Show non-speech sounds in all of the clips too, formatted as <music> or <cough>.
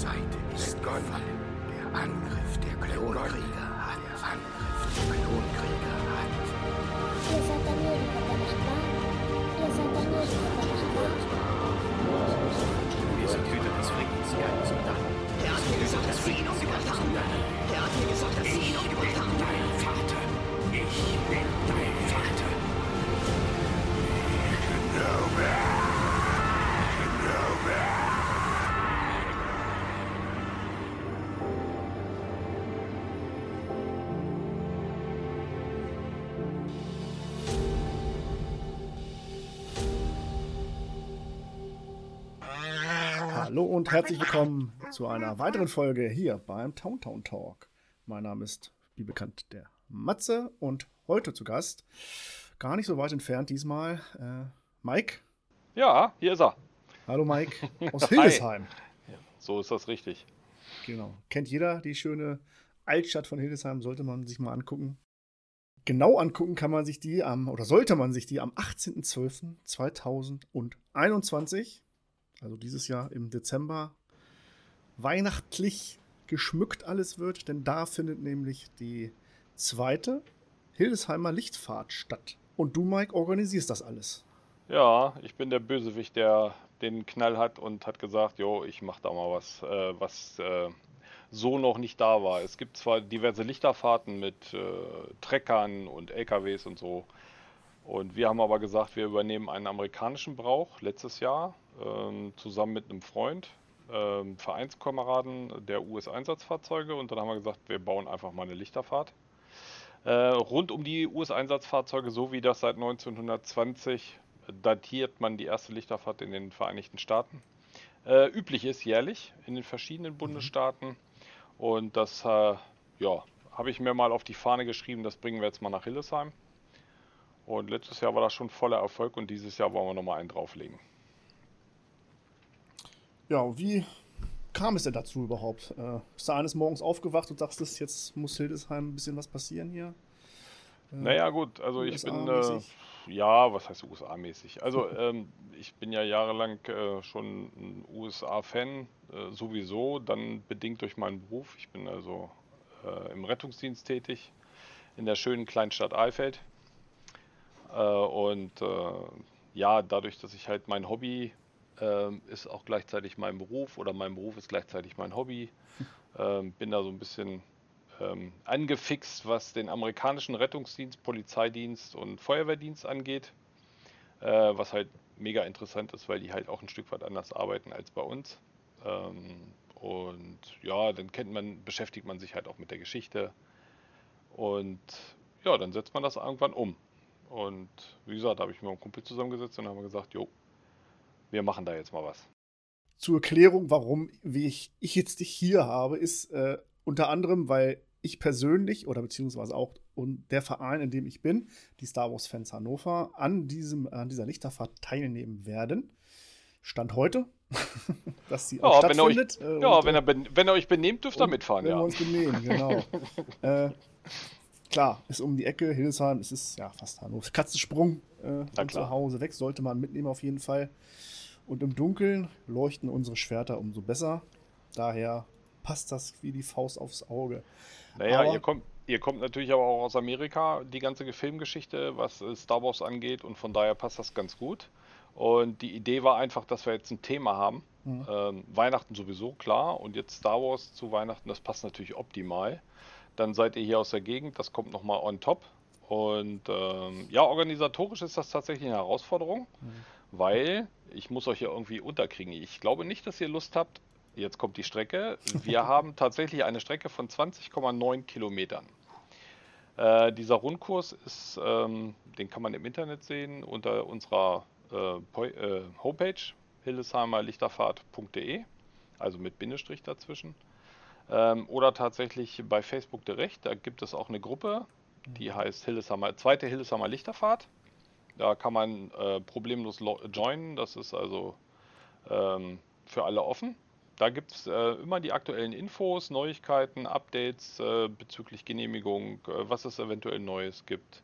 Seite ist gefallen. Der Angriff der Klonkrieger Hallo und herzlich willkommen zu einer weiteren Folge hier beim Town Town Talk. Mein Name ist, wie bekannt, der Matze und heute zu Gast, gar nicht so weit entfernt diesmal, äh, Mike. Ja, hier ist er. Hallo Mike <laughs> aus Hildesheim. So ist das richtig. Genau. Kennt jeder die schöne Altstadt von Hildesheim, sollte man sich mal angucken. Genau angucken kann man sich die am, oder sollte man sich die am 18.12.2021, also dieses Jahr im Dezember, weihnachtlich geschmückt alles wird, denn da findet nämlich die zweite Hildesheimer Lichtfahrt statt. Und du, Mike, organisierst das alles. Ja, ich bin der Bösewicht, der den Knall hat und hat gesagt, jo, ich mach da mal was, äh, was äh, so noch nicht da war. Es gibt zwar diverse Lichterfahrten mit äh, Treckern und LKWs und so. Und wir haben aber gesagt, wir übernehmen einen amerikanischen Brauch letztes Jahr ähm, zusammen mit einem Freund, ähm, Vereinskameraden der US-Einsatzfahrzeuge. Und dann haben wir gesagt, wir bauen einfach mal eine Lichterfahrt. Äh, rund um die US-Einsatzfahrzeuge, so wie das seit 1920 datiert man die erste Lichterfahrt in den Vereinigten Staaten. Äh, üblich ist jährlich in den verschiedenen Bundesstaaten. Und das äh, ja, habe ich mir mal auf die Fahne geschrieben, das bringen wir jetzt mal nach Hildesheim. Und letztes Jahr war das schon voller Erfolg und dieses Jahr wollen wir nochmal einen drauflegen. Ja, wie kam es denn dazu überhaupt? Äh, bist du eines Morgens aufgewacht und dachtest, jetzt muss Hildesheim ein bisschen was passieren hier? Äh, Naja, gut, also ich bin, äh, ja, was heißt USA-mäßig? Also, <laughs> ähm, ich bin ja jahrelang äh, schon ein USA-Fan, äh, sowieso, dann bedingt durch meinen Beruf. Ich bin also äh, im Rettungsdienst tätig in der schönen Kleinstadt Eifeld. Äh, und ja, dadurch, dass ich halt mein Hobby ähm, ist auch gleichzeitig mein Beruf oder mein Beruf ist gleichzeitig mein Hobby, <laughs> ähm, bin da so ein bisschen ähm, angefixt, was den amerikanischen Rettungsdienst, Polizeidienst und Feuerwehrdienst angeht. Äh, was halt mega interessant ist, weil die halt auch ein Stück weit anders arbeiten als bei uns. Ähm, und ja, dann kennt man, beschäftigt man sich halt auch mit der Geschichte. Und ja, dann setzt man das irgendwann um. Und wie gesagt, da habe ich mir mit einem Kumpel zusammengesetzt und haben gesagt, jo, wir machen da jetzt mal was. Zur Erklärung, warum wie ich, ich jetzt dich hier habe, ist äh, unter anderem, weil ich persönlich oder beziehungsweise auch und der Verein, in dem ich bin, die Star Wars Fans Hannover, an, diesem, an dieser Lichterfahrt teilnehmen werden. Stand heute, <laughs> dass sie auch Ja, wenn ihr euch, stattfindet. äh, ja und, wenn, äh, ihr, ben- wenn ihr euch benehmt, dürft ihr mitfahren, wenn ja. wir uns benehmen, genau. <laughs> äh, klar, ist um die Ecke, Hildesheim, es ist ja fast Hannover. Katzensprung äh, von zu Hause weg, sollte man mitnehmen auf jeden Fall. Und im Dunkeln leuchten unsere Schwerter umso besser. Daher passt das wie die Faust aufs Auge. Naja, Aber- ihr kommt, ihr kommt natürlich aber auch aus Amerika, die ganze Filmgeschichte, was äh, Star Wars angeht, und von daher passt das ganz gut. Und die Idee war einfach, dass wir jetzt ein Thema haben. Mhm. Ähm, Weihnachten sowieso, klar. Und jetzt Star Wars zu Weihnachten, das passt natürlich optimal. Dann seid ihr hier aus der Gegend, das kommt nochmal on top. Und ähm, ja, organisatorisch ist das tatsächlich eine Herausforderung, weil ich muss euch ja irgendwie unterkriegen. Ich glaube nicht, dass ihr Lust habt. Jetzt kommt die Strecke. Wir <laughs> haben tatsächlich eine Strecke von 20,9 Kilometern. Äh, dieser Rundkurs ist, ähm, den kann man im Internet sehen unter unserer äh, äh, Homepage hildesheimerlichterfahrt.de, also mit Bindestrich dazwischen. Ähm, oder tatsächlich bei Facebook direkt. Da gibt es auch eine Gruppe, die heißt Hildesheimer, zweite Hildesheimer Lichterfahrt. Da kann man äh, problemlos lo- joinen. Das ist also ähm, für alle offen. Da gibt es äh, immer die aktuellen Infos, Neuigkeiten, Updates äh, bezüglich Genehmigung, äh, was es eventuell Neues gibt.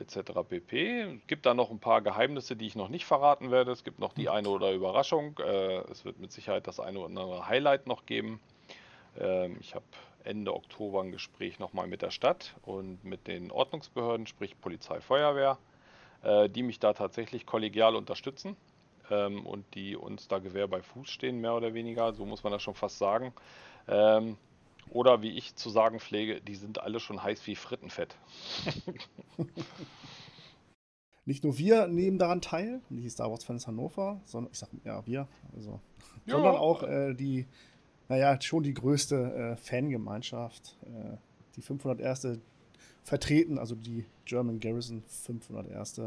etc. pp. Es gibt da noch ein paar Geheimnisse, die ich noch nicht verraten werde. Es gibt noch die eine oder Überraschung. Äh, es wird mit Sicherheit das eine oder andere Highlight noch geben. Ähm, ich habe Ende Oktober ein Gespräch nochmal mit der Stadt und mit den Ordnungsbehörden, sprich Polizei, Feuerwehr, die mich da tatsächlich kollegial unterstützen ähm, und die uns da Gewehr bei Fuß stehen, mehr oder weniger. So muss man das schon fast sagen. Ähm, oder wie ich zu sagen pflege, die sind alle schon heiß wie Frittenfett. <laughs> Nicht nur wir nehmen daran teil, die Star Wars Fans Hannover, sondern ich sag ja wir, also, Ja. sondern auch äh, die, naja, schon die größte äh, Fangemeinschaft, äh, die 501. vertreten, also die German Garrison 501.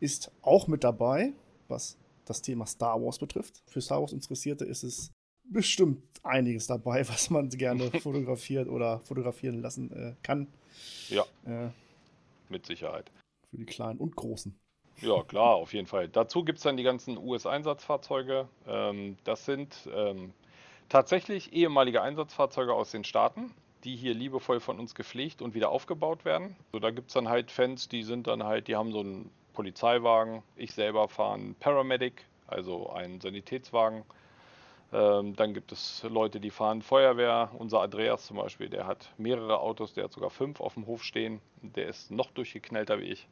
ist auch mit dabei, was das Thema Star Wars betrifft. Für Star Wars Interessierte ist es bestimmt einiges dabei, <laughs> was man gerne <laughs> fotografiert oder fotografieren lassen äh, kann. Ja, Äh, mit Sicherheit. für die Kleinen und Großen. Ja, klar, auf jeden Fall. Dazu gibt es dann die ganzen US-Einsatzfahrzeuge. Ähm, das sind ähm, tatsächlich ehemalige Einsatzfahrzeuge aus den Staaten, die hier liebevoll von uns gepflegt und wieder aufgebaut werden. So, da gibt es dann halt Fans, die sind dann halt, die haben so einen Polizeiwagen. Ich selber fahre einen Paramedic, also einen Sanitätswagen. Ähm, dann gibt es Leute, die fahren Feuerwehr. Unser Andreas zum Beispiel, der hat mehrere Autos, der hat sogar fünf auf dem Hof stehen. Der ist noch durchgeknallter wie ich.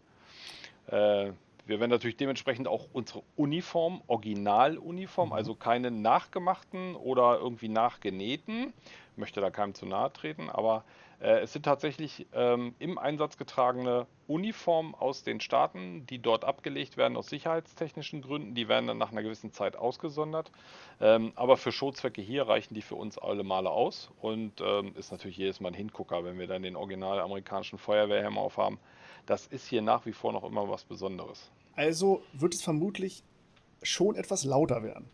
Äh, wir werden natürlich dementsprechend auch unsere Uniform, Originaluniform, also keine nachgemachten oder irgendwie nachgenähten, möchte da keinem zu nahe treten, aber äh, es sind tatsächlich ähm, im Einsatz getragene Uniformen aus den Staaten, die dort abgelegt werden aus sicherheitstechnischen Gründen. Die werden dann nach einer gewissen Zeit ausgesondert. Ähm, aber für Showzwecke hier reichen die für uns alle Male aus und ähm, ist natürlich jedes Mal ein Hingucker, wenn wir dann den original amerikanischen Feuerwehrhelm aufhaben. Das ist hier nach wie vor noch immer was Besonderes. Also wird es vermutlich schon etwas lauter werden.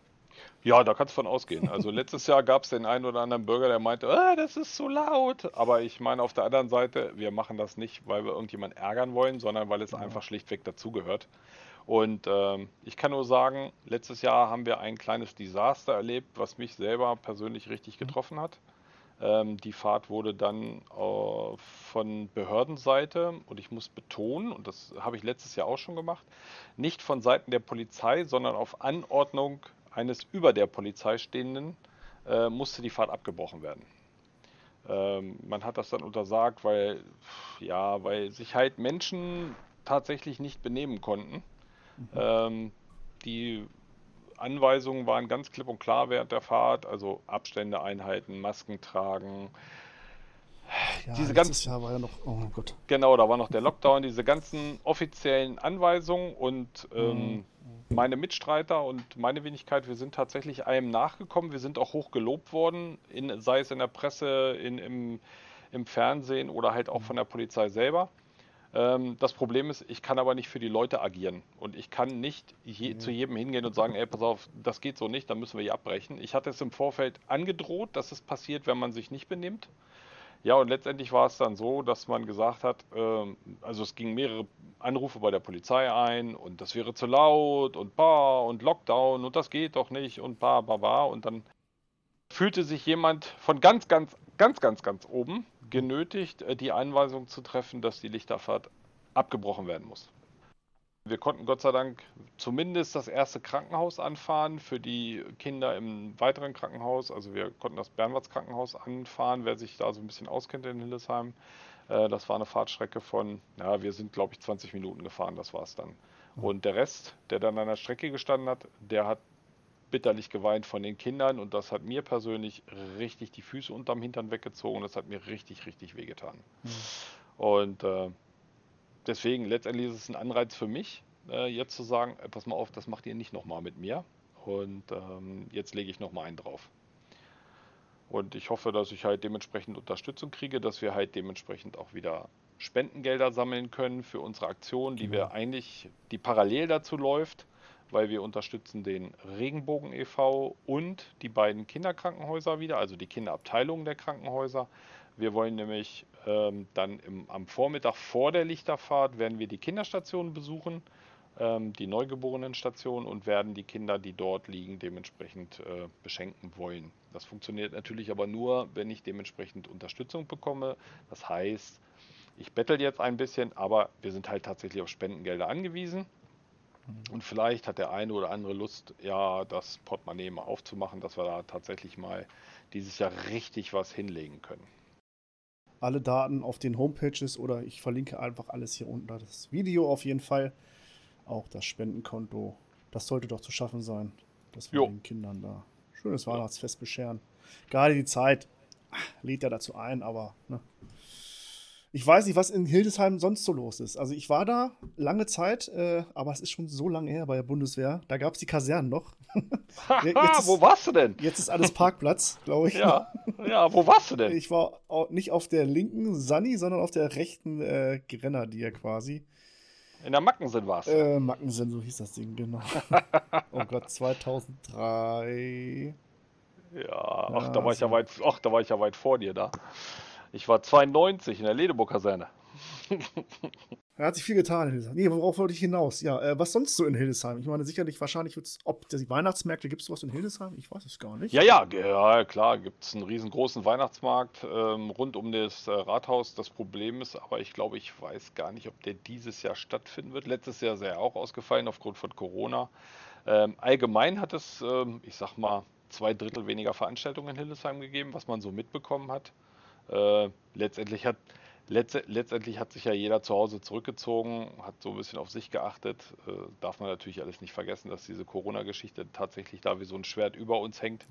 Ja, da kannst du von ausgehen. Also <laughs> letztes Jahr gab es den einen oder anderen Bürger, der meinte, ah, das ist zu laut. Aber ich meine auf der anderen Seite, wir machen das nicht, weil wir irgendjemanden ärgern wollen, sondern weil es einfach schlichtweg dazugehört. Und ähm, ich kann nur sagen, letztes Jahr haben wir ein kleines Desaster erlebt, was mich selber persönlich richtig getroffen hat. Ähm, die Fahrt wurde dann äh, von Behördenseite, und ich muss betonen, und das habe ich letztes Jahr auch schon gemacht, nicht von Seiten der Polizei, sondern auf Anordnung eines über der Polizei stehenden, äh, musste die Fahrt abgebrochen werden. Ähm, man hat das dann untersagt, weil, ja, weil sich halt Menschen tatsächlich nicht benehmen konnten. Ähm, die Anweisungen waren ganz klipp und klar während der Fahrt, also Abstände einhalten, Masken tragen. Ja, Diese ganzen- Jahr war ja noch, oh mein Gott. Genau, da war noch der Lockdown, diese ganzen offiziellen Anweisungen und ähm, meine Mitstreiter und meine Wenigkeit, wir sind tatsächlich allem nachgekommen. Wir sind auch hoch gelobt worden, in, sei es in der Presse, in, im, im Fernsehen oder halt auch von der Polizei selber. Ähm, das Problem ist, ich kann aber nicht für die Leute agieren und ich kann nicht je, zu jedem hingehen und sagen, ey, pass auf, das geht so nicht, dann müssen wir hier abbrechen. Ich hatte es im Vorfeld angedroht, dass es passiert, wenn man sich nicht benimmt. Ja, und letztendlich war es dann so, dass man gesagt hat, ähm, also es gingen mehrere Anrufe bei der Polizei ein und das wäre zu laut und bah und Lockdown und das geht doch nicht und bah, bah, bah. Und dann fühlte sich jemand von ganz, ganz, ganz, ganz, ganz oben genötigt, äh, die Einweisung zu treffen, dass die Lichterfahrt abgebrochen werden muss. Wir konnten Gott sei Dank zumindest das erste Krankenhaus anfahren für die Kinder im weiteren Krankenhaus. Also wir konnten das Bernwarts Krankenhaus anfahren, wer sich da so ein bisschen auskennt in Hildesheim. Äh, Das war eine Fahrtstrecke von, ja, wir sind glaube ich 20 Minuten gefahren, das war es dann. Und der Rest, der dann an der Strecke gestanden hat, der hat bitterlich geweint von den Kindern und das hat mir persönlich richtig die Füße unterm Hintern weggezogen. Das hat mir richtig, richtig wehgetan. Und äh, deswegen, letztendlich ist es ein Anreiz für mich, äh, jetzt zu sagen, äh, pass mal auf, das macht ihr nicht nochmal mit mir. Und ähm, jetzt lege ich nochmal einen drauf. Und ich hoffe, dass ich halt dementsprechend Unterstützung kriege, dass wir halt dementsprechend auch wieder Spendengelder sammeln können für unsere Aktion, die wir eigentlich, die parallel dazu läuft, weil wir unterstützen den Regenbogen e.V. und die beiden Kinderkrankenhäuser wieder, also die Kinderabteilungen der Krankenhäuser. Wir wollen nämlich ähm, dann im, am Vormittag vor der Lichterfahrt werden wir die Kinderstationen besuchen, ähm, die Neugeborenenstation und werden die Kinder, die dort liegen, dementsprechend äh, beschenken wollen. Das funktioniert natürlich aber nur, wenn ich dementsprechend Unterstützung bekomme. Das heißt, ich bettel jetzt ein bisschen, aber wir sind halt tatsächlich auf Spendengelder angewiesen. Und vielleicht hat der eine oder andere Lust, ja, das Portemonnaie mal aufzumachen, dass wir da tatsächlich mal dieses Jahr richtig was hinlegen können. Alle Daten auf den Homepages oder ich verlinke einfach alles hier unten. Das Video auf jeden Fall. Auch das Spendenkonto. Das sollte doch zu schaffen sein, dass wir Jo. den Kindern da schönes Weihnachtsfest bescheren. Gerade die Zeit ah, lädt ja dazu ein, aber ne. Ich weiß nicht, was in Hildesheim sonst so los ist. Also ich war da lange Zeit, äh, aber es ist schon so lange her bei der Bundeswehr. Da gab es die Kasernen noch. <laughs> Ist- wo warst du denn? Jetzt ist alles Parkplatz, glaube ich. Ja, ja, wo warst du denn? Ich war nicht auf der linken Sunny, sondern auf der rechten äh, Grenadier quasi. In der Mackensen warst du. Äh, Mackensen, so hieß das Ding, genau. <laughs> oh Gott, 2003. Ja, ach, Ja, da war ich ja weit, ach, da war ich ja weit vor dir da. Ich war 92 in der Ledeburg-Kaserne. <laughs> Da hat sich viel getan in Hildesheim. Nee, worauf wollte ich hinaus? Ja, äh, was sonst so in Hildesheim? Ich meine, sicherlich, wahrscheinlich wird's, ob die Weihnachtsmärkte, gibt es was in Hildesheim? Ich weiß es gar nicht. Ja, ja, ja, klar, gibt es einen riesengroßen Weihnachtsmarkt ähm, rund um das äh, Rathaus. Das Problem ist aber, ich glaube, ich weiß gar nicht, ob der dieses Jahr stattfinden wird. Letztes Jahr ist er ja auch ausgefallen aufgrund von Corona. Ähm, allgemein hat es, ähm, ich sag mal, zwei Drittel weniger Veranstaltungen in Hildesheim gegeben, was man so mitbekommen hat. Äh, letztendlich hat Letze, letztendlich hat sich ja jeder zu Hause zurückgezogen, hat so ein bisschen auf sich geachtet. Äh, darf man natürlich alles nicht vergessen, dass diese Corona-Geschichte tatsächlich da wie so ein Schwert über uns hängt.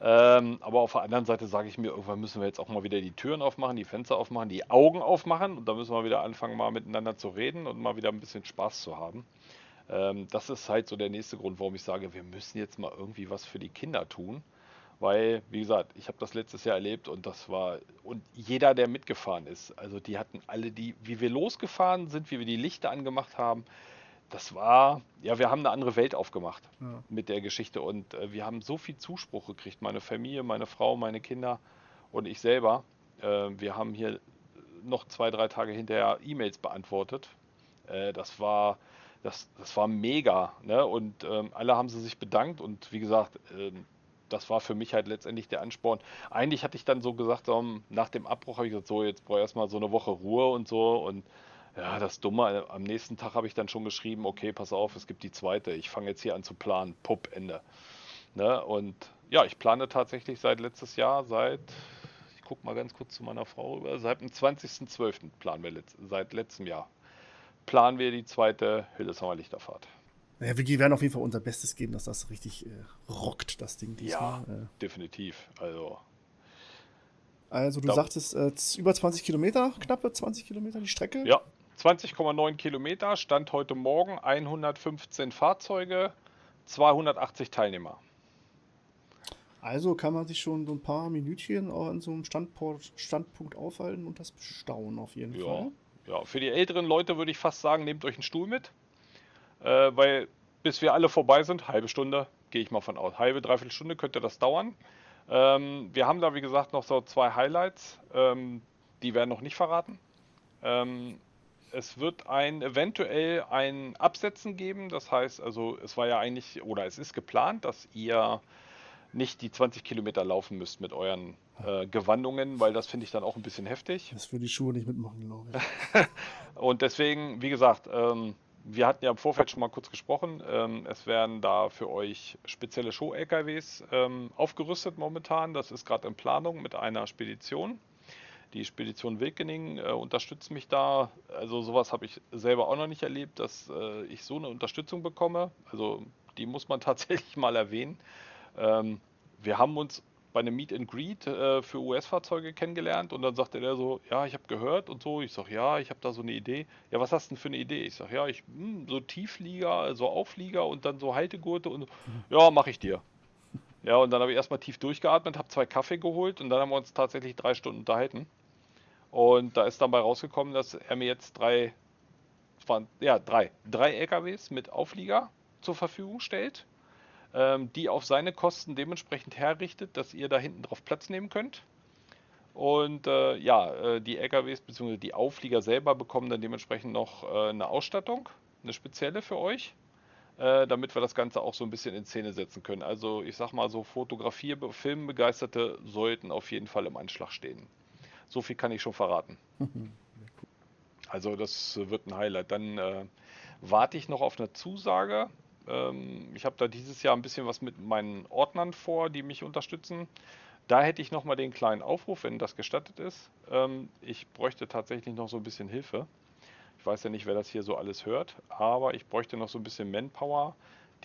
Ähm, aber auf der anderen Seite sage ich mir, irgendwann müssen wir jetzt auch mal wieder die Türen aufmachen, die Fenster aufmachen, die Augen aufmachen und da müssen wir wieder anfangen, mal miteinander zu reden und mal wieder ein bisschen Spaß zu haben. Ähm, das ist halt so der nächste Grund, warum ich sage, wir müssen jetzt mal irgendwie was für die Kinder tun. Weil, wie gesagt, ich habe das letztes Jahr erlebt und das war, und jeder, der mitgefahren ist, also die hatten alle die, wie wir losgefahren sind, wie wir die Lichter angemacht haben, das war, ja, wir haben eine andere Welt aufgemacht Ja. mit der Geschichte und äh, wir haben so viel Zuspruch gekriegt, meine Familie, meine Frau, meine Kinder und ich selber. Äh, wir haben hier noch zwei, drei Tage hinterher E-Mails beantwortet. Äh, das war, das, das war mega, ne? Und ähm, alle haben sie sich bedankt und wie gesagt, ähm, das war für mich halt letztendlich der Ansporn. Eigentlich hatte ich dann so gesagt, ähm, nach dem Abbruch habe ich gesagt, so, jetzt brauche ich erstmal so eine Woche Ruhe und so. Und ja, das Dumme, am nächsten Tag habe ich dann schon geschrieben, okay, pass auf, es gibt die zweite. Ich fange jetzt hier an zu planen. Pupp, Ende. Ne? Und ja, ich plane tatsächlich seit letztes Jahr, seit, ich gucke mal ganz kurz zu meiner Frau rüber, seit dem 20.12. planen wir letzt, seit letztem Jahr. Planen wir die zweite Hildesheimer Lichterfahrt. Naja, wir werden auf jeden Fall unser Bestes geben, dass das richtig äh, rockt, das Ding Ja, diesmal. Äh, definitiv. Also, also du sagtest, äh, über 20 Kilometer, knappe 20 Kilometer die Strecke? Ja, 20,9 Kilometer, Stand heute Morgen 115 Fahrzeuge, 280 Teilnehmer. Also kann man sich schon so ein paar Minütchen an so einem Standport, Standpunkt aufhalten und das bestaunen auf jeden Ja, Fall. ja, für die älteren Leute würde ich fast sagen, nehmt euch einen Stuhl mit, äh, weil bis wir alle vorbei sind, halbe Stunde, gehe ich mal von aus, halbe, dreiviertel Stunde könnte das dauern. Ähm, wir haben da, wie gesagt, noch so zwei Highlights, ähm, die werden noch nicht verraten. Ähm, es wird ein eventuell ein Absetzen geben, das heißt, also es war ja eigentlich, oder es ist geplant, dass ihr nicht die 20 Kilometer laufen müsst mit euren äh, Gewandungen, weil das finde ich dann auch ein bisschen heftig. Das würde die Schuhe nicht mitmachen, glaube ich. <laughs> Und deswegen, wie gesagt, ähm, wir hatten ja im Vorfeld schon mal kurz gesprochen. Ähm, es werden da für euch spezielle Show-LKWs ähm, aufgerüstet momentan. Das ist gerade in Planung mit einer Spedition. Die Spedition Wilkening äh, unterstützt mich da. Also sowas habe ich selber auch noch nicht erlebt, dass äh, ich so eine Unterstützung bekomme. Also die muss man <laughs> tatsächlich mal erwähnen. Ähm, wir haben uns bei einem Meet and Greet äh, für US-Fahrzeuge kennengelernt und dann sagte der so, ja, ich habe gehört und so. Ich sag, ja, ich habe da so eine Idee. Ja, was hast du denn für eine Idee? Ich sag, ja, ich hm, so Tieflieger, so Auflieger und dann so Haltegurte und ja, mache ich dir. Ja, und dann habe ich erstmal tief durchgeatmet, habe zwei Kaffee geholt und dann haben wir uns tatsächlich drei Stunden unterhalten. Und da ist dabei rausgekommen, dass er mir jetzt drei, waren, ja, drei, drei LKWs mit Auflieger zur Verfügung stellt, die auf seine Kosten dementsprechend herrichtet, dass ihr da hinten drauf Platz nehmen könnt. Und äh, ja, äh, die LKWs bzw. die Auflieger selber bekommen dann dementsprechend noch äh, eine Ausstattung, eine spezielle für euch, äh, damit wir das Ganze auch so ein bisschen in Szene setzen können. Also ich sag mal so, Fotografie, Filmbegeisterte sollten auf jeden Fall im Anschlag stehen. So viel kann ich schon verraten. <laughs> Also das wird ein Highlight. Dann äh, warte ich noch auf eine Zusage. Ähm, ich habe da dieses Jahr ein bisschen was mit meinen Ordnern vor, die mich unterstützen. Da hätte ich noch mal den kleinen Aufruf, wenn das gestattet ist. Ähm, ich bräuchte tatsächlich noch so ein bisschen Hilfe. Ich weiß ja nicht, wer das hier so alles hört, aber ich bräuchte noch so ein bisschen Manpower,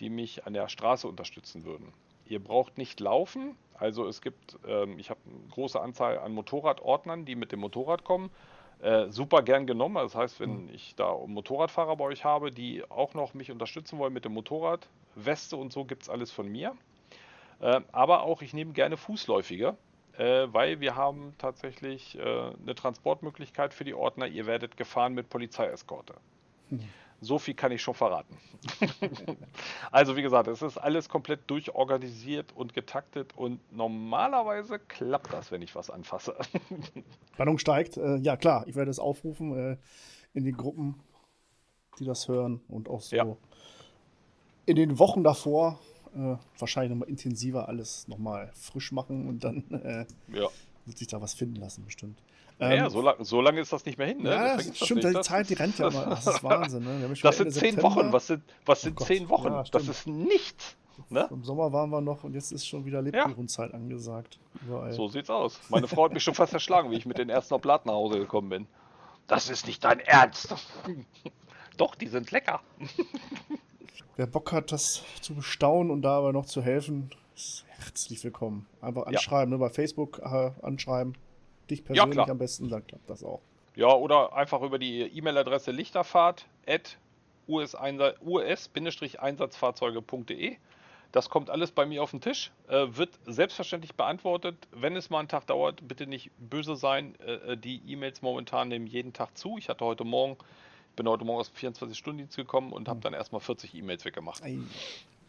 die mich an der Straße unterstützen würden. Ihr braucht nicht laufen, also es gibt, ähm, ich habe eine große Anzahl an Motorradordnern, die mit dem Motorrad kommen. Äh, super gern genommen. Das heißt, wenn ich da Motorradfahrer bei euch habe, die auch noch mich unterstützen wollen mit dem Motorrad, Weste und so gibt es alles von mir. Äh, aber auch ich nehme gerne Fußläufige, äh, weil wir haben tatsächlich äh, eine Transportmöglichkeit für die Ordner. Ihr werdet gefahren mit Polizeieskorte. So viel kann ich schon verraten. <laughs> also wie gesagt, es ist alles komplett durchorganisiert und getaktet und normalerweise klappt das, wenn ich was anfasse. <laughs> Spannung steigt. Äh, ja, klar, ich werde es aufrufen äh, in den Gruppen, die das hören und auch so Ja. in den Wochen davor äh, wahrscheinlich nochmal intensiver alles nochmal frisch machen und dann äh, ja. wird sich da was finden lassen, bestimmt. Ähm, so, lang, so lange ist das nicht mehr hin, ne? ja, das stimmt, die Zeit, die rennt ja mal. Das ist Wahnsinn, ne? Das sind zehn September. Wochen. Was sind, was sind Oh Gott. zehn Wochen? Ja, das ist nichts. Ne? Im Sommer waren wir noch und jetzt ist schon wieder Lebkuchenzeit angesagt. Überall. So sieht's aus. Meine Frau hat mich schon fast erschlagen, wie ich mit den ersten Oblaten nach Hause gekommen bin. Das ist nicht dein Ernst. <laughs> Doch, die sind lecker. <laughs> Wer Bock hat, das zu bestaunen und dabei noch zu helfen, ist herzlich willkommen. Einfach anschreiben, ne? bei Facebook äh, anschreiben. Dich persönlich klar. am besten, dann klappt das auch. Ja, oder einfach über die E-Mail-Adresse lichterfahrt at us-einsatzfahrzeuge.de. Das kommt alles bei mir auf den Tisch, äh, wird selbstverständlich beantwortet. Wenn es mal einen Tag dauert, bitte nicht böse sein. Äh, die E-Mails momentan nehmen jeden Tag zu. Ich hatte heute Morgen, bin heute Morgen aus dem 24-Stunden-Dienst gekommen und habe dann erstmal 40 E-Mails weggemacht.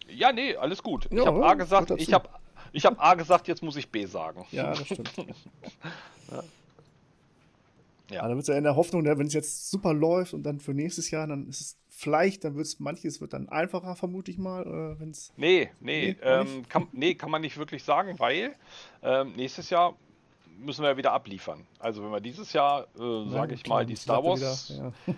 Ja, nee, alles gut. Ja, ich habe A gesagt, ich habe ich hab A gesagt, jetzt muss ich B sagen. Ja, das stimmt. <laughs> Ja. Ja, dann wird es ja in der Hoffnung, ne, wenn es jetzt super läuft und dann für nächstes Jahr, dann ist es vielleicht, dann wird es manches wird dann einfacher, vermute ich mal, äh, wenn es. Nee, nee, Nee, ähm, kann, nee, kann man nicht wirklich sagen, weil ähm, nächstes Jahr müssen wir ja wieder abliefern. Also wenn wir dieses Jahr, äh, sage ich mal, die Star Wars, ja. <laughs>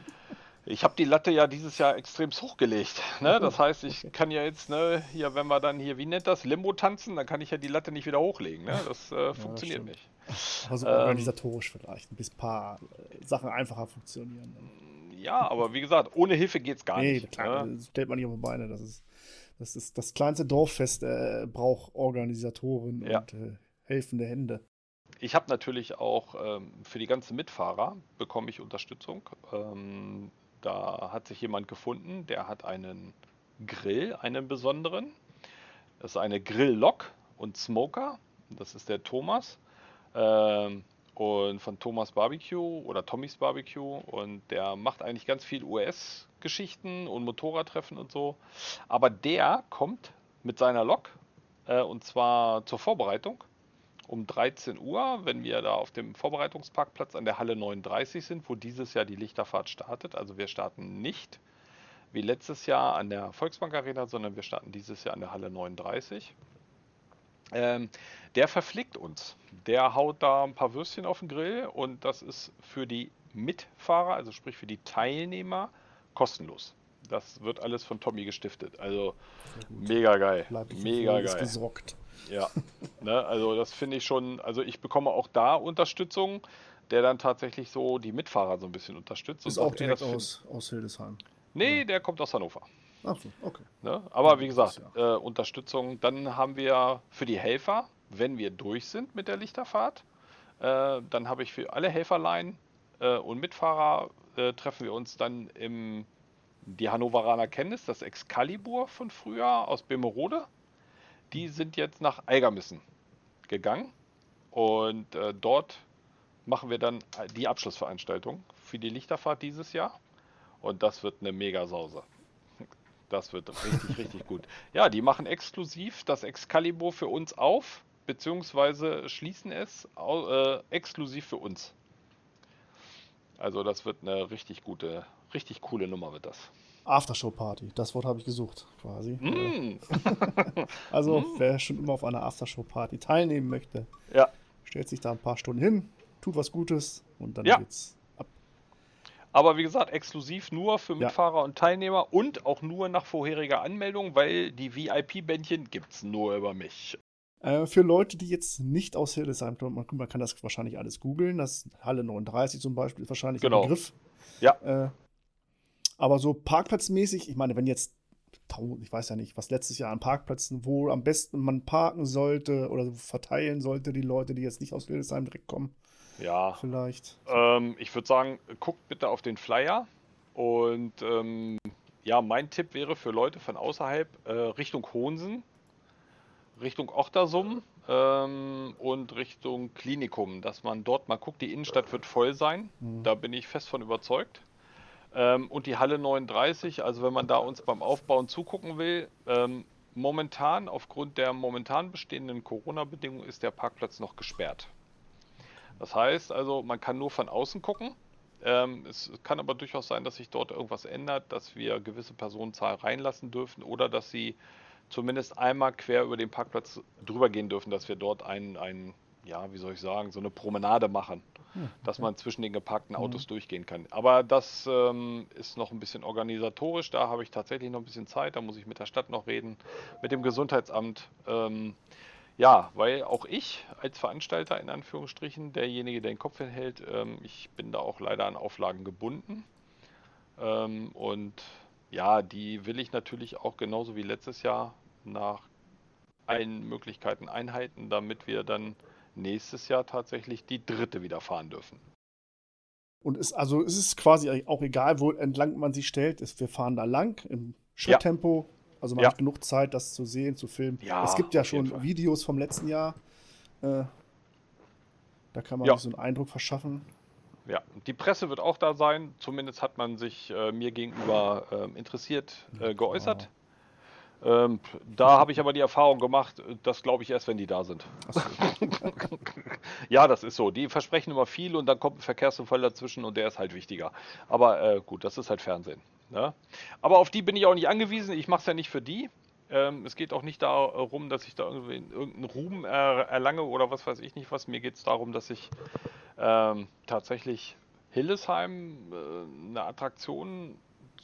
ich habe die Latte ja dieses Jahr extrem hochgelegt. Ne? <laughs> Das heißt, ich kann ja jetzt, ne, hier, wenn wir dann hier, wie nennt das, Limbo tanzen, dann kann ich ja die Latte nicht wieder hochlegen. Ne? Das äh, funktioniert stimmt. nicht. Also Ähm. organisatorisch vielleicht, ein paar äh, Sachen einfacher funktionieren. Ja, aber wie gesagt, ohne Hilfe geht's gar nee, nicht. klar, ne? das stellt man nicht auf die Beine. Das ist das, ist das kleinste Dorffest, äh, braucht Organisatoren Ja. und äh, helfende Hände. Ich habe natürlich auch ähm, für die ganzen Mitfahrer bekomme ich Unterstützung. Ähm, da hat sich jemand gefunden, der hat einen Grill, einen besonderen. Das ist eine Grilllok und Smoker. Das ist der Thomas. Ähm, und von Thomas Barbecue oder Tommys Barbecue. Und der macht eigentlich ganz viel US-Geschichten und Motorradtreffen und so. Aber der kommt mit seiner Lok äh, und zwar zur Vorbereitung um 13 Uhr, wenn wir da auf dem Vorbereitungsparkplatz an der Halle 39 sind, wo dieses Jahr die Lichterfahrt startet. Also wir starten nicht wie letztes Jahr an der Volksbank Arena, sondern wir starten dieses Jahr an der Halle 39. Ähm, der verpflegt uns. Der haut da ein paar Würstchen auf den Grill und das ist für die Mitfahrer, also sprich für die Teilnehmer, kostenlos. Das wird alles von Tommy gestiftet. Also mega geil. Bleibt ich Mega geil. gesorgt. Ja, <laughs> ne, also das finde ich schon, also ich bekomme auch da Unterstützung, der dann tatsächlich so die Mitfahrer so ein bisschen unterstützt. Ist und auch sagt, direkt aus, aus Hildesheim. Nee, der kommt aus Hannover. Ach so, okay. Ne? Aber wie gesagt, äh, Unterstützung. Dann haben wir für die Helfer, wenn wir durch sind mit der Lichterfahrt, äh, dann habe ich für alle Helferlein äh, und Mitfahrer äh, treffen wir uns dann im, die Hannoveraner kennen es, das Excalibur von früher aus Bemerode. Die sind jetzt nach Eigermissen gegangen und äh, dort machen wir dann die Abschlussveranstaltung für die Lichterfahrt dieses Jahr. Und das wird eine Mega-Sause. Das wird richtig, <laughs> richtig gut. Ja, die machen exklusiv das Excalibur für uns auf, beziehungsweise schließen es äh, exklusiv für uns. Also das wird eine richtig gute, richtig coole Nummer wird das. Aftershow-Party, das Wort habe ich gesucht, quasi. Mm, <laughs> Also, wer schon immer auf einer Aftershow-Party teilnehmen möchte, ja, stellt sich da ein paar Stunden hin, tut was Gutes und dann Ja. geht's ab. Aber wie gesagt, exklusiv nur für Ja. Mitfahrer und Teilnehmer und auch nur nach vorheriger Anmeldung, weil die VIP-Bändchen gibt's nur über mich. Äh, für Leute, die jetzt nicht aus Hildesheim kommen, man, man kann das wahrscheinlich alles googeln. Das Halle 39 zum Beispiel ist wahrscheinlich Genau. ein Begriff. Ja. Äh, aber so parkplatzmäßig, ich meine, wenn jetzt, ich weiß ja nicht, was letztes Jahr an Parkplätzen, wo am besten man parken sollte oder verteilen sollte, die Leute, die jetzt nicht aus Hildesheim direkt kommen, Ja. vielleicht. Ähm, ich würde sagen, guckt bitte auf den Flyer. Und ähm, ja, mein Tipp wäre für Leute von außerhalb äh, Richtung Hohensen, Richtung Ochtersum ähm, und Richtung Klinikum, dass man dort mal guckt. Die Innenstadt wird voll sein. Da bin ich fest von überzeugt. Ähm, und die Halle 39, also wenn man da uns beim Aufbauen zugucken will, ähm, momentan aufgrund der momentan bestehenden Corona-Bedingungen ist der Parkplatz noch gesperrt. Das heißt also, man kann nur von außen gucken. Ähm, es kann aber durchaus sein, dass sich dort irgendwas ändert, dass wir gewisse Personenzahl reinlassen dürfen oder dass sie zumindest einmal quer über den Parkplatz drüber gehen dürfen, dass wir dort ein, ein ja, wie soll ich sagen, so eine Promenade machen, dass man zwischen den geparkten Autos durchgehen kann. Aber das ähm, ist noch ein bisschen organisatorisch, da habe ich tatsächlich noch ein bisschen Zeit, da muss ich mit der Stadt noch reden, mit dem Gesundheitsamt. Ähm, ja, weil auch ich als Veranstalter in Anführungsstrichen, derjenige, der den Kopf hinhält, ähm, ich bin da auch leider an Auflagen gebunden. Ähm, und ja, die will ich natürlich auch genauso wie letztes Jahr nach allen Möglichkeiten einhalten, damit wir dann nächstes Jahr tatsächlich die dritte wieder fahren dürfen. Und es, also es ist quasi auch egal, wo entlang man sich stellt. Es, wir fahren da lang im Schritttempo. Also man Ja. hat genug Zeit, das zu sehen, zu filmen. Ja, es gibt ja schon. Videos vom letzten Jahr. Äh, da kann man Ja. sich so einen Eindruck verschaffen. Ja, die Presse wird auch da sein. Zumindest hat man sich äh, mir gegenüber ähm, interessiert äh, geäußert. Ähm, da habe ich aber die Erfahrung gemacht, äh, das glaube ich erst, wenn die da sind. <laughs> Ja, das ist so. Die versprechen immer viel und dann kommt ein Verkehrsunfall dazwischen und der ist halt wichtiger. Aber äh, gut, das ist halt Fernsehen. Ne? Aber auf die bin ich auch nicht angewiesen. Ich mache es ja nicht für die. Ähm, es geht auch nicht darum, dass ich da irgendeinen Ruhm er erlange oder was weiß ich nicht was. Mir geht es darum, dass ich ähm, tatsächlich Hillesheim äh, eine Attraktion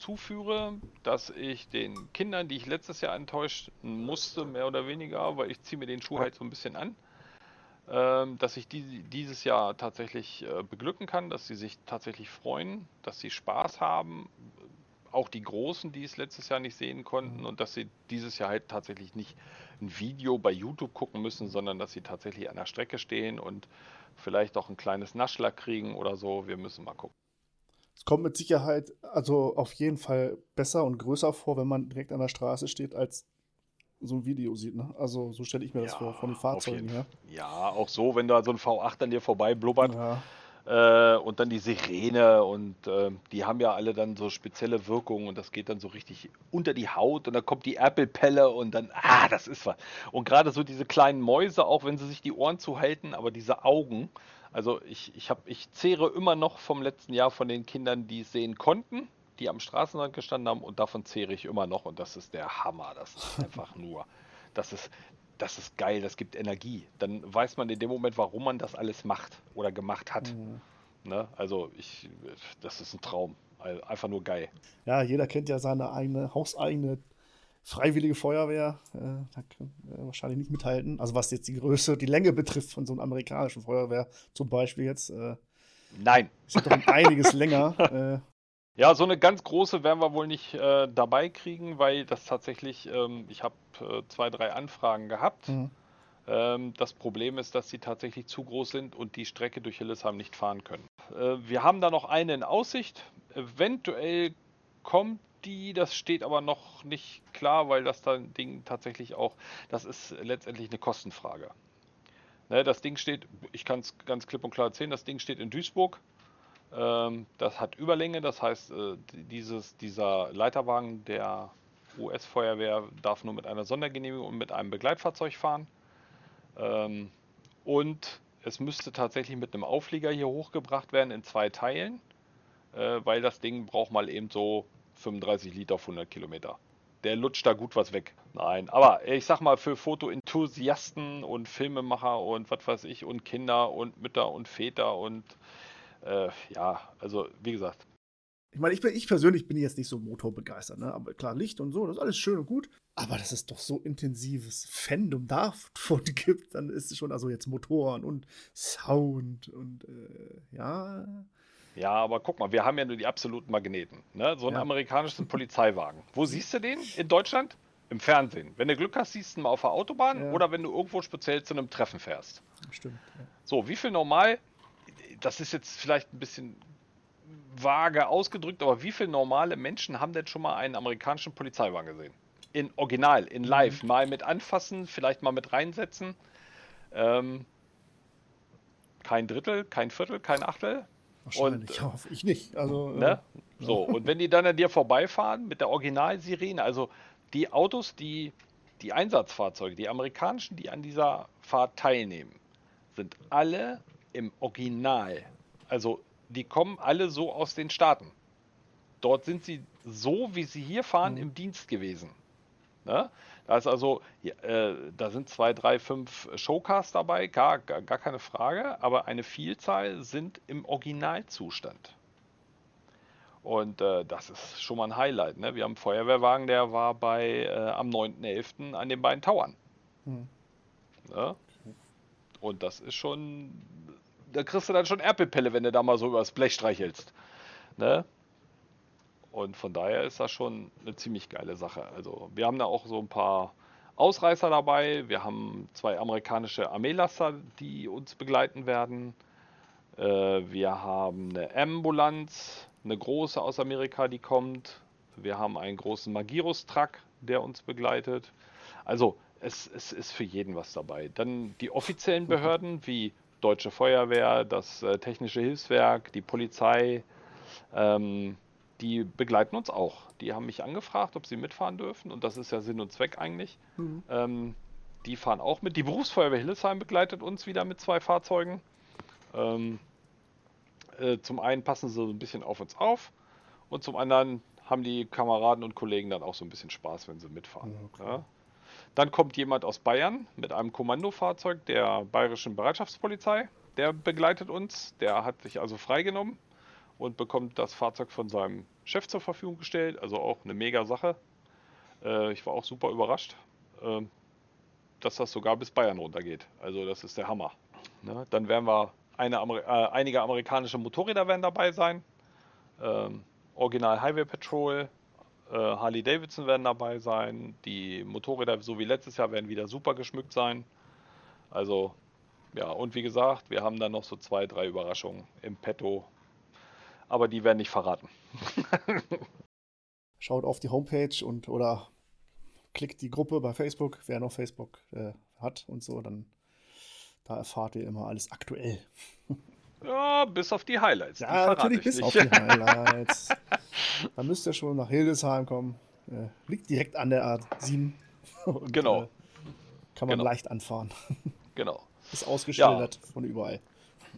zuführe, dass ich den Kindern, die ich letztes Jahr enttäuschen musste, mehr oder weniger, weil ich ziehe mir den Schuh halt so ein bisschen an, ähm, dass ich die, dieses Jahr tatsächlich äh, beglücken kann, dass sie sich tatsächlich freuen, dass sie Spaß haben, auch die Großen, die es letztes Jahr nicht sehen konnten und dass sie dieses Jahr halt tatsächlich nicht ein Video bei YouTube gucken müssen, sondern dass sie tatsächlich an der Strecke stehen und vielleicht auch ein kleines Naschler kriegen oder so. Wir müssen mal gucken. Es kommt mit Sicherheit, also auf jeden Fall besser und größer vor, wenn man direkt an der Straße steht, als so ein Video sieht. Ne? Also so stelle ich mir das Ja, vor, von den Fahrzeugen her. Ja, auch so, wenn da so ein V8 an dir vorbei blubbert Ja. äh, und dann die Sirene und äh, die haben ja alle dann so spezielle Wirkungen und das geht dann so richtig unter die Haut und dann kommt die Erpelpelle und dann, ah, das ist was. Und gerade so diese kleinen Mäuse, auch wenn sie sich die Ohren zuhalten, aber diese Augen, also ich, ich, hab, ich zehre immer noch vom letzten Jahr von den Kindern, die es sehen konnten, die am Straßenrand gestanden haben und davon zehre ich immer noch und das ist der Hammer. Das ist <laughs> einfach nur, das ist, das ist geil, das gibt Energie. Dann weiß man in dem Moment, warum man das alles macht oder gemacht hat. Ne? Also ich, das ist ein Traum. Einfach nur geil. ja, jeder kennt ja seine eigene, hauseigene freiwillige Feuerwehr. Äh, da kann er wahrscheinlich nicht mithalten. Also was jetzt die Größe, die Länge betrifft von so einer amerikanischen Feuerwehr zum Beispiel jetzt, äh, Nein. ist ja doch um einiges <laughs> länger. Äh, Ja, so eine ganz große werden wir wohl nicht äh, dabei kriegen, weil das tatsächlich, ähm, ich habe äh, zwei, drei Anfragen gehabt. Mhm. Ähm, das Problem ist, dass sie tatsächlich zu groß sind und die Strecke durch Hillesheim nicht fahren können. Äh, wir haben da noch eine in Aussicht. Eventuell kommt die, das steht aber noch nicht klar, weil das dann Ding tatsächlich auch, das ist letztendlich eine Kostenfrage. Ne, das Ding steht, ich kann es ganz klipp und klar erzählen, das Ding steht in Duisburg. Ähm, das hat Überlänge, das heißt, äh, dieses, dieser Leiterwagen der US-Feuerwehr darf nur mit einer Sondergenehmigung und mit einem Begleitfahrzeug fahren. Ähm, und es müsste tatsächlich mit einem Auflieger hier hochgebracht werden in zwei Teilen, äh, weil das Ding braucht mal eben so 35 Liter auf 100 Kilometer. Der lutscht da gut was weg. Nein, aber ich sag mal, für Fotoenthusiasten und Filmemacher und was weiß ich und Kinder und Mütter und Väter und äh, ja, also wie gesagt, Ich meine, ich, ich persönlich bin jetzt nicht so motorbegeistert, ne? aber klar, Licht und so, das ist alles schön und gut. Aber dass es doch so intensives Fandom davon <laughs> gibt, dann ist es schon, also jetzt Motoren und Sound und äh, ja. Ja, aber guck mal, wir haben ja nur die absoluten Magneten. Ne? So einen Ja. amerikanischen <laughs> Polizeiwagen. Wo siehst du den in Deutschland? Im Fernsehen. Wenn du Glück hast, siehst du ihn mal auf der Autobahn Ja. oder wenn du irgendwo speziell zu einem Treffen fährst. Stimmt. Ja. So, wie viel normal, das ist jetzt vielleicht ein bisschen vage ausgedrückt, aber wie viele normale Menschen haben denn schon mal einen amerikanischen Polizeiwagen gesehen? In Original, in Live, mal mit anfassen, vielleicht mal mit reinsetzen. Ähm, kein Drittel, kein Viertel, kein Achtel. Wahrscheinlich, Und, ja, ich nicht. Also, Ne? äh, So, und wenn die dann an dir vorbeifahren mit der Original-Sirene, also die Autos, die, die Einsatzfahrzeuge, die amerikanischen, die an dieser Fahrt teilnehmen, sind alle im Original. Also die kommen alle so aus den Staaten. Dort sind sie so, wie sie hier fahren, im Dienst gewesen. Ne? Da ist also, äh, da sind zwei, drei, fünf Showcars dabei, gar, gar, gar keine Frage, aber eine Vielzahl sind im Originalzustand. Und äh, das ist schon mal ein Highlight. Ne? Wir haben einen Feuerwehrwagen, der war bei äh, am 9.11. an den beiden Tauern. Hm. Ne? Und das ist schon, da kriegst du dann schon Erpelpelle, wenn du da mal so übers Blech streichelst. Ne? Und von daher ist das schon eine ziemlich geile Sache. Also wir haben da auch so ein paar Ausreißer dabei. Wir haben zwei amerikanische Armeelaster, die uns begleiten werden. Äh, wir haben eine Ambulanz, eine große aus Amerika, die kommt. Wir haben einen großen Magirus-Truck, der uns begleitet. Also es, es ist für jeden was dabei. Dann die offiziellen <laughs> Behörden wie Deutsche Feuerwehr, das äh, Technische Hilfswerk, die Polizei, ähm, die begleiten uns auch. Die haben mich angefragt, ob sie mitfahren dürfen und das ist ja Sinn und Zweck eigentlich. Mhm. Ähm, die fahren auch mit. Die Berufsfeuerwehr Hillesheim begleitet uns wieder mit zwei Fahrzeugen. Ähm, äh, zum einen passen sie so ein bisschen auf uns auf und zum anderen haben die Kameraden und Kollegen dann auch so ein bisschen Spaß, wenn sie mitfahren. Ja. Dann kommt jemand aus Bayern mit einem Kommandofahrzeug der Bayerischen Bereitschaftspolizei. Der begleitet uns. Der hat sich also freigenommen und bekommt das Fahrzeug von seinem Chef zur Verfügung gestellt. Also auch eine mega Sache. Äh, ich war auch super überrascht, äh, dass das sogar bis Bayern runtergeht. Also das ist der Hammer. Ne? Dann werden wir Amer äh, einige amerikanische Motorräder werden dabei sein. Ähm, Original Highway Patrol, äh, Harley Davidson werden dabei sein. Die Motorräder, so wie letztes Jahr, werden wieder super geschmückt sein. Also, ja, und wie gesagt, wir haben dann noch so zwei, drei Überraschungen im Petto. Aber die werden nicht verraten. <laughs> Schaut auf die Homepage und oder klickt die Gruppe bei Facebook, wer noch Facebook äh, hat und so, dann da erfahrt ihr immer alles aktuell. <laughs> Ja, bis auf die Highlights. die Ja, verrate natürlich ich bis nicht. auf die <laughs> Highlights. da müsst ihr schon nach Hildesheim kommen. Äh, liegt direkt an der A7. Und, Genau. Äh, kann man Genau. leicht anfahren. Genau. Ist ausgeschildert von überall.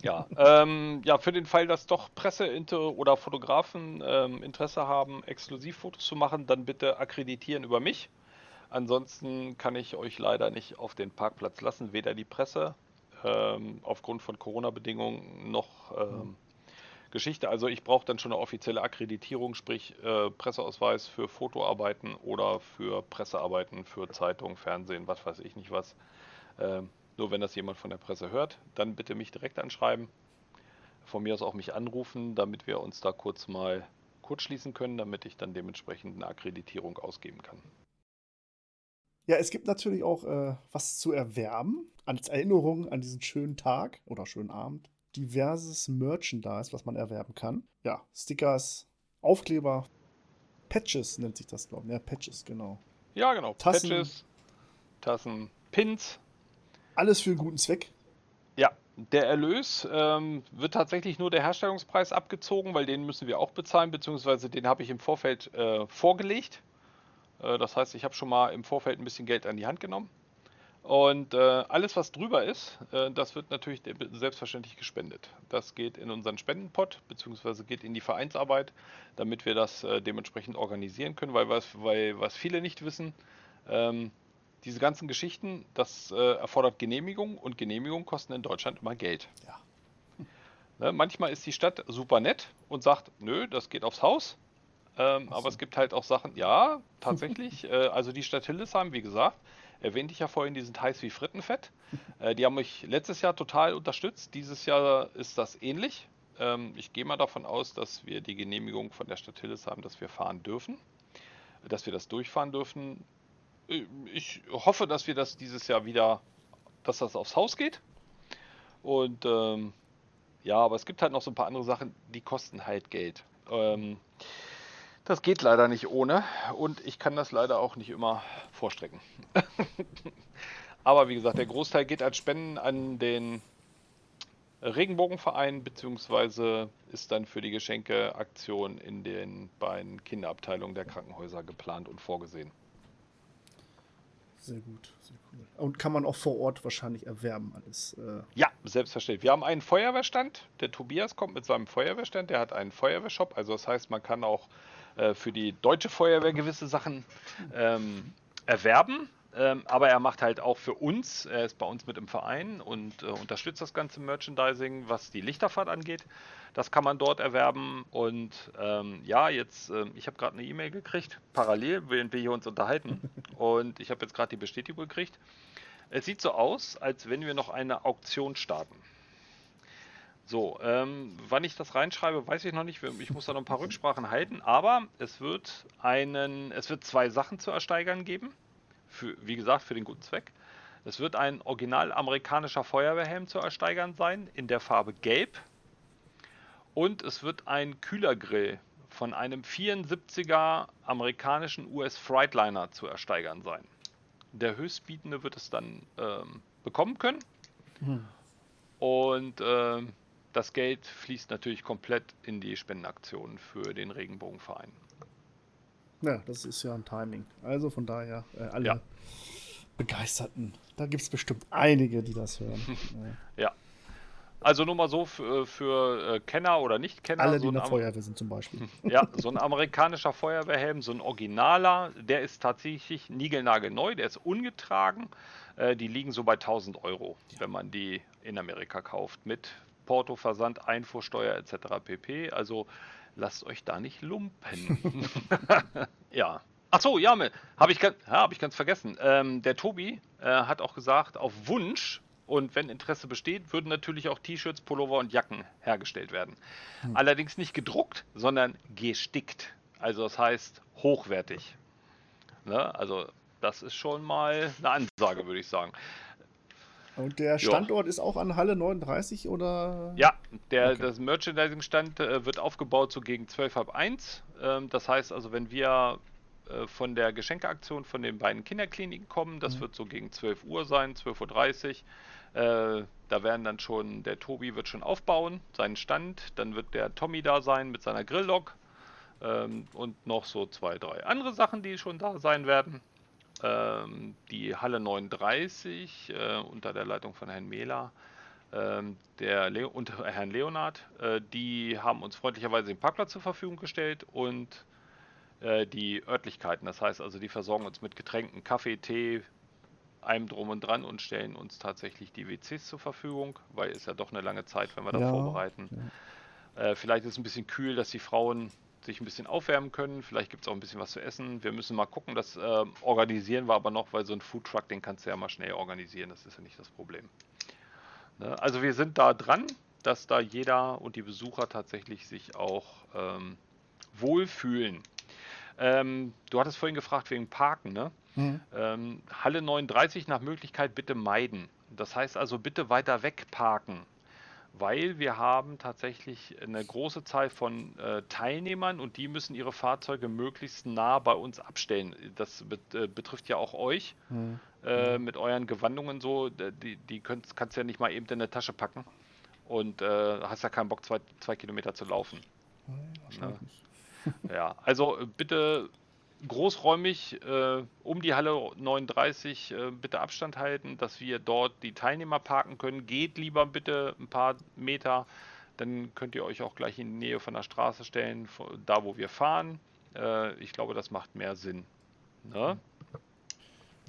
Ja, ähm, ja, für den Fall, dass doch Presse oder Fotografen ähm, Interesse haben, Exklusivfotos zu machen, dann bitte akkreditieren über mich. Ansonsten kann ich euch leider nicht auf den Parkplatz lassen, weder die Presse ähm, aufgrund von Corona-Bedingungen noch ähm, Geschichte. Also ich brauche dann schon eine offizielle Akkreditierung, sprich äh, Presseausweis für Fotoarbeiten oder für Pressearbeiten für Zeitung, Fernsehen, was weiß ich nicht was. Ähm, nur wenn das jemand von der Presse hört, dann bitte mich direkt anschreiben. Von mir aus auch mich anrufen, damit wir uns da kurz mal kurz schließen können, damit ich dann dementsprechend eine Akkreditierung ausgeben kann. Ja, es gibt natürlich auch äh, was zu erwerben als Erinnerung an diesen schönen Tag oder schönen Abend. Diverses Merchandise, was man erwerben kann. Ja, Stickers, Aufkleber, Patches nennt sich das, glaube ich. Ja, Patches, genau. Ja, genau. Tassen. Patches, Tassen, Pins. Alles für einen guten Zweck. Ja, der Erlös ähm, wird tatsächlich nur der Herstellungspreis abgezogen, weil den müssen wir auch bezahlen, beziehungsweise den habe ich im Vorfeld äh, vorgelegt. Äh, das heißt, ich habe schon mal im Vorfeld ein bisschen Geld an die Hand genommen. Und äh, alles, was drüber ist, äh, das wird natürlich selbstverständlich gespendet. Das geht in unseren Spendenpot, beziehungsweise geht in die Vereinsarbeit, damit wir das äh, dementsprechend organisieren können, weil was, weil, was viele nicht wissen, ähm, diese ganzen Geschichten, das äh, erfordert Genehmigung und Genehmigungen kosten in Deutschland immer Geld. Ja. <laughs> Ne, manchmal ist die Stadt super nett und sagt, nö, das geht aufs Haus. Ähm, aber es gibt halt auch Sachen, ja, tatsächlich. <laughs> äh, also die Stadt Hildesheim, wie gesagt, erwähnte ich ja vorhin, die sind heiß wie Frittenfett. <laughs> Äh, die haben mich letztes Jahr total unterstützt. Dieses Jahr ist das ähnlich. Ähm, ich gehe mal davon aus, dass wir die Genehmigung von der Stadt Hildesheim, dass wir fahren dürfen, dass wir das durchfahren dürfen. Äh, Ich hoffe, dass wir das dieses Jahr wieder, dass das aufs Haus geht. Und ähm, ja, aber es gibt halt noch so ein paar andere Sachen, die kosten halt Geld. Ähm, das geht leider nicht ohne und ich kann das leider auch nicht immer vorstrecken. <laughs> aber wie gesagt, der Großteil geht als Spenden an den Regenbogenverein beziehungsweise ist dann für die Geschenkeaktion in den beiden Kinderabteilungen der Krankenhäuser geplant und vorgesehen. Sehr gut, sehr cool. Und kann man auch vor Ort wahrscheinlich erwerben alles. Äh, Ja, selbstverständlich. Wir haben einen Feuerwehrstand. Der Tobias kommt mit seinem Feuerwehrstand. Der hat einen Feuerwehrshop. Also das heißt, man kann auch äh, für die deutsche Feuerwehr gewisse Sachen ähm, erwerben. Ähm, aber er macht halt auch für uns, er ist bei uns mit im Verein und äh, unterstützt das ganze Merchandising, was die Lichterfahrt angeht. Das kann man dort erwerben. Und ähm, ja, jetzt, ähm, ich habe gerade eine E-Mail gekriegt, parallel, während wir hier uns unterhalten. <laughs> Und ich habe jetzt gerade die Bestätigung gekriegt. Es sieht so aus, als wenn wir noch eine Auktion starten. So, ähm, wann ich das reinschreibe, weiß ich noch nicht. Ich muss da noch ein paar <laughs> Rücksprachen halten. Aber es wird einen, es wird zwei Sachen zu ersteigern geben. Für, wie gesagt, für den guten Zweck. Es wird ein original amerikanischer Feuerwehrhelm zu ersteigern sein, in der Farbe Gelb. Und es wird ein Kühlergrill von einem 74er amerikanischen US Freightliner zu ersteigern sein. Der Höchstbietende wird es dann ähm, bekommen können. Und ähm, das Geld fließt natürlich komplett in die Spendenaktion für den Regenbogenverein. Ja, das ist ja ein Timing. Also von daher, äh, alle Ja. Begeisterten. Da gibt es bestimmt einige, die das hören. <laughs> äh, Ja. Also nur mal so für, für äh, Kenner oder Nicht-Kenner. alle, so die in der Feuerwehr sind zum Beispiel. <laughs> Ja, so ein amerikanischer Feuerwehrhelm, so ein Originaler, der ist tatsächlich niegelnagelneu, der ist ungetragen. Äh, die liegen so bei 1000 Euro, wenn man die in Amerika kauft, mit Porto, Versand, Einfuhrsteuer etc. pp. Also lasst euch da nicht lumpen. <laughs> ja. Ach so, ja, habe ich, ganz- ja, hab ich ganz vergessen. Ähm, der Tobi äh, hat auch gesagt, auf Wunsch und wenn Interesse besteht, würden natürlich auch T-Shirts, Pullover und Jacken hergestellt werden. Allerdings nicht gedruckt, sondern gestickt. Also das heißt hochwertig. Ne? Also das ist schon mal eine Ansage, würde ich sagen. Und der Standort ist auch an Halle 39 oder? Ja, der, Okay. das Merchandising-Stand äh, wird aufgebaut so gegen 12 halb 1. Ähm, das heißt also, wenn wir äh, von der Geschenkeaktion von den beiden Kinderkliniken kommen, das wird so gegen 12 Uhr sein, 12.30 Uhr. Äh, da werden dann schon, der Tobi wird schon aufbauen, seinen Stand. Dann wird der Tommy da sein mit seiner Grilllok. Ähm, und noch so zwei, drei andere Sachen, die schon da sein werden. Ähm, die Halle 39 äh, unter der Leitung von Herrn Mehler ähm, der Le und Herrn Leonard, äh, die haben uns freundlicherweise den Parkplatz zur Verfügung gestellt und äh, die Örtlichkeiten. Das heißt also, die versorgen uns mit Getränken, Kaffee, Tee, allem drum und dran und stellen uns tatsächlich die WCs zur Verfügung, weil es ja doch eine lange Zeit, wenn wir Ja, vorbereiten. Äh, vielleicht ist es ein bisschen kühl, dass die Frauen sich ein bisschen aufwärmen können. Vielleicht gibt es auch ein bisschen was zu essen. Wir müssen mal gucken. Das äh, organisieren wir aber noch, weil so ein Foodtruck, den kannst du ja mal schnell organisieren. Das ist ja nicht das Problem. Ne? Also wir sind da dran, dass da jeder und die Besucher tatsächlich sich auch ähm, wohlfühlen. Ähm, du hattest vorhin gefragt wegen Parken, ne? Mhm. Ähm, Halle 39 nach Möglichkeit bitte meiden. Das heißt also bitte weiter weg parken, weil wir haben tatsächlich eine große Zahl von äh, Teilnehmern und die müssen ihre Fahrzeuge möglichst nah bei uns abstellen. Das bet äh, betrifft ja auch euch Mhm. äh, mit euren Gewandungen so. Die, die könnt, kannst du ja nicht mal eben in eine Tasche packen und äh, hast ja keinen Bock, zwei, zwei Kilometer zu laufen. Nein, wahrscheinlich nicht. Ja, also äh, bitte großräumig äh, um die Halle 39 äh, bitte Abstand halten, dass wir dort die Teilnehmer parken können. Geht lieber bitte ein paar Meter, dann könnt ihr euch auch gleich in die Nähe von der Straße stellen, da wo wir fahren. Äh, ich glaube, das macht mehr Sinn. Ne? Wir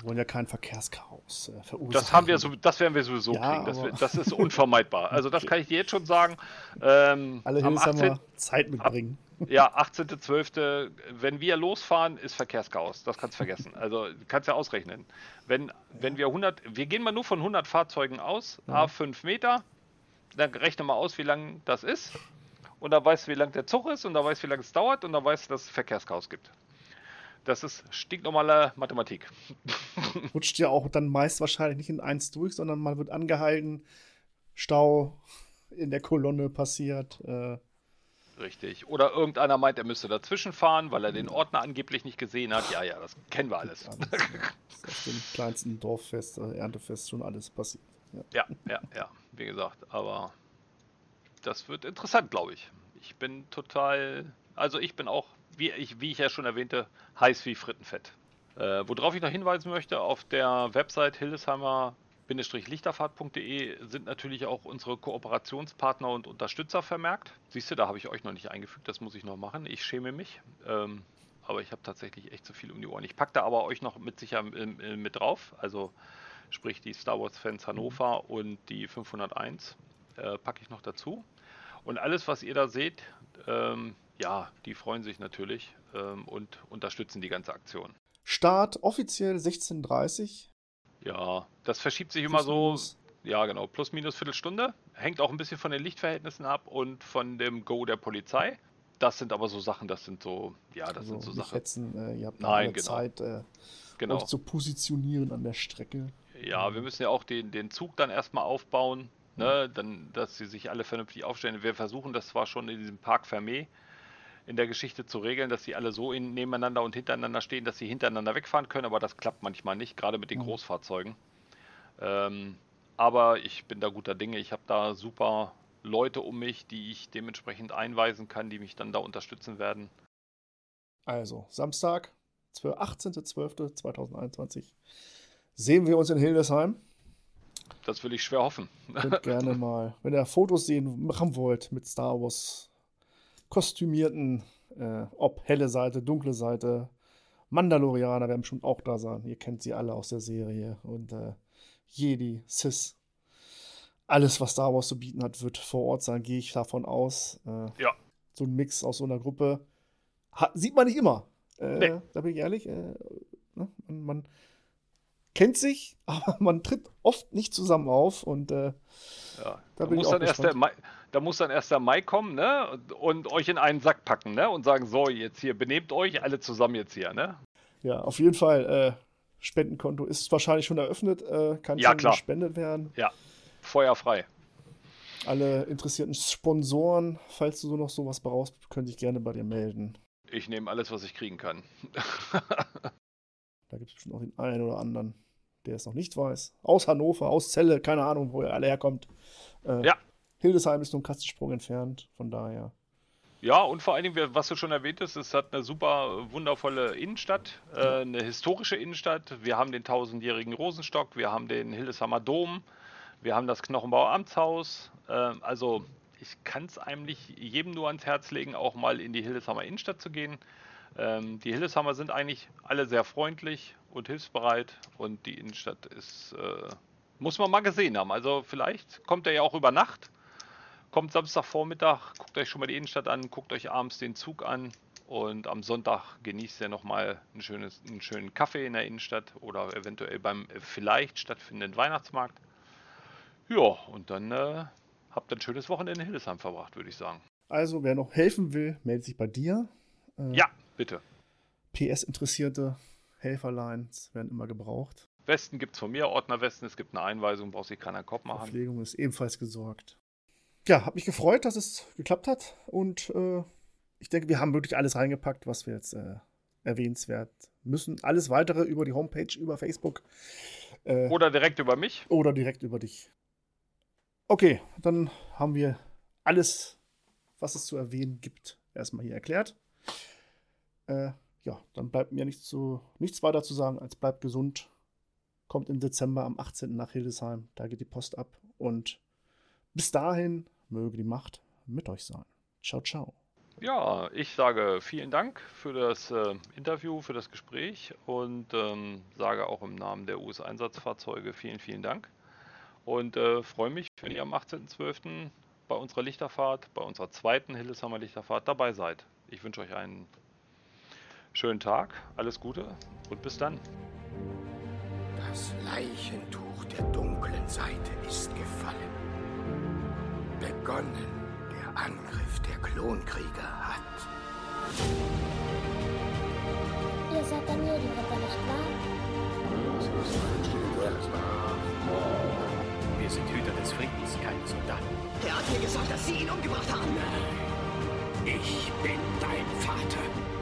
wollen ja kein Verkehrschaos äh, verursachen. Das haben wir so, das werden wir sowieso Ja, kriegen. Das, das ist <laughs> unvermeidbar. Also das kann ich dir jetzt schon sagen. Ähm, Alle am Hildesheimer 18. Zeit mitbringen. Ja, 18.12., wenn wir losfahren, ist Verkehrschaos. Das kannst du vergessen. Also kannst ja ausrechnen. Wenn, wenn wir 100, wir gehen mal nur von 100 Fahrzeugen aus, a 5 Meter, dann rechne mal aus, wie lang das ist. Und dann weißt du, wie lang der Zug ist und dann weißt du, wie lange es dauert und dann weißt du, dass es Verkehrschaos gibt. Das ist stinknormale Mathematik. <laughs> Rutscht ja auch dann meist wahrscheinlich nicht in eins durch, sondern man wird angehalten, Stau in der Kolonne passiert. Äh, Richtig. Oder irgendeiner meint, er müsste dazwischen fahren, weil er den Ordner angeblich nicht gesehen hat. Ja, ja, das kennen wir alles. alles. ist auf dem kleinsten Dorffest, äh, Erntefest schon alles passiert. Ja. Ja, ja, ja, wie gesagt, aber das wird interessant, glaube ich. Ich bin total, also ich bin auch, wie ich, wie ich ja schon erwähnte, heiß wie Frittenfett. Äh, worauf ich noch hinweisen möchte, auf der Website hildesheimer-lichterfahrt.de sind natürlich auch unsere Kooperationspartner und Unterstützer vermerkt. Siehst du, da habe ich euch noch nicht eingefügt, das muss ich noch machen. Ich schäme mich. Ähm, aber ich habe tatsächlich echt zu viel um die Ohren. Ich packe da aber euch noch mit sicher äh, mit drauf. Also sprich die Star Wars Fans Hannover und die 501 äh, packe ich noch dazu. Und alles, was ihr da seht, ähm, ja, die freuen sich natürlich ähm, und unterstützen die ganze Aktion. Start offiziell 16.30 Ja, das verschiebt sich immer so, ja genau, plus minus Viertelstunde. Hängt auch ein bisschen von den Lichtverhältnissen ab und von dem Go der Polizei. Das sind aber so Sachen, das sind so, ja, das Also sind so Sachen. hetzen, äh, ihr habt Nein, genau. Zeit, äh, Genau. euch zu positionieren an der Strecke. Ja, wir müssen ja auch den, den Zug dann erstmal aufbauen, ne? dann, dass sie sich alle vernünftig aufstellen. Wir versuchen das zwar schon in diesem Park Fermé in der Geschichte zu regeln, dass sie alle so in, nebeneinander und hintereinander stehen, dass sie hintereinander wegfahren können, aber das klappt manchmal nicht, gerade mit den Mhm. Großfahrzeugen. Ähm, aber ich bin da guter Dinge. Ich habe da super Leute um mich, die ich dementsprechend einweisen kann, die mich dann da unterstützen werden. Also, Samstag, 12 18.12.2021 sehen wir uns in Hildesheim. Das will ich schwer hoffen. Könnt gerne <laughs> mal, wenn ihr Fotos sehen machen wollt mit Star Wars kostümierten, äh, ob helle Seite, dunkle Seite, Mandalorianer werden bestimmt auch da sein. Ihr kennt sie alle aus der Serie. Und äh, Jedi, Sis. Alles, was Star Wars zu bieten hat, wird vor Ort sein, gehe ich davon aus. Äh, Ja. So ein Mix aus so einer Gruppe hat, sieht man nicht immer. Äh, Nee. Da bin ich ehrlich. Äh, ne? man, man kennt sich, <laughs> aber man tritt oft nicht zusammen auf. Und äh, Ja, Da bin ich muss auch dann erst der gespannt. Da muss dann erst der Mai kommen, ne? Und, und euch in einen Sack packen, ne? Und sagen, so, jetzt hier, benehmt euch alle zusammen jetzt hier, ne? Ja, auf jeden Fall. Äh, Spendenkonto ist wahrscheinlich schon eröffnet, äh, kann Ja, schon klar. gespendet werden. Ja, feuerfrei. Alle interessierten Sponsoren, falls du so noch sowas brauchst, können sich gerne bei dir melden. Ich nehme alles, was ich kriegen kann. <laughs> Da gibt es bestimmt auch den einen oder anderen, der es noch nicht weiß. Aus Hannover, aus Celle, keine Ahnung, wo ihr alle herkommt. Äh, Ja. Hildesheim ist nur ein Kastensprung entfernt, von daher. Ja, und vor allen Dingen, was du schon erwähnt hast, es hat eine super wundervolle Innenstadt, äh, eine historische Innenstadt. Wir haben den tausendjährigen Rosenstock, wir haben den Hildesheimer Dom, wir haben das Knochenbauer Amtshaus. Äh, also ich kann es eigentlich jedem nur ans Herz legen, auch mal in die Hildesheimer Innenstadt zu gehen. Ähm, die Hildesheimer sind eigentlich alle sehr freundlich und hilfsbereit und die Innenstadt ist, äh, muss man mal gesehen haben. Also vielleicht kommt er ja auch über Nacht. Kommt Samstagvormittag, guckt euch schon mal die Innenstadt an, guckt euch abends den Zug an und am Sonntag genießt ihr nochmal ein schönes, einen schönen Kaffee in der Innenstadt oder eventuell beim vielleicht stattfindenden Weihnachtsmarkt. Ja, und dann äh, habt ihr ein schönes Wochenende in Hildesheim verbracht, würde ich sagen. Also, wer noch helfen will, meldet sich bei dir. Äh, Ja, bitte. PS-interessierte Helferlines werden immer gebraucht. Westen gibt es von mir, Ordner Westen, es gibt eine Einweisung, braucht sich keiner Kopf machen. Verpflegung ist ebenfalls gesorgt. Ja, hat mich gefreut, dass es geklappt hat. Und äh, ich denke, wir haben wirklich alles reingepackt, was wir jetzt äh, erwähnenswert müssen. Alles weitere über die Homepage, über Facebook äh, Oder direkt über mich. oder direkt über dich. Okay, dann haben wir alles, was es zu erwähnen gibt, erstmal hier erklärt. Äh, ja, dann bleibt mir nichts, zu, nichts weiter zu sagen, als bleibt gesund. Kommt im Dezember am 18. nach Hildesheim, da geht die Post ab. Und bis dahin möge die Macht mit euch sein. Ciao, ciao. Ja, ich sage vielen Dank für das äh, Interview, für das Gespräch und ähm, sage auch im Namen der US-Einsatzfahrzeuge vielen, vielen Dank. Und äh, freue mich, wenn ihr am 18.12. bei unserer Lichterfahrt, bei unserer zweiten Hillesheimer Lichterfahrt dabei seid. Ich wünsche euch einen schönen Tag, alles Gute und bis dann. Das Leichentuch der dunklen Seite ist gefallen. Begonnen der Angriff der Klonkrieger hat. Ihr seid Amerika, nicht wahr? Wir sind Hüter des Friedens, keine Soldaten. Er hat mir gesagt, dass Sie ihn umgebracht haben. Ich bin dein Vater.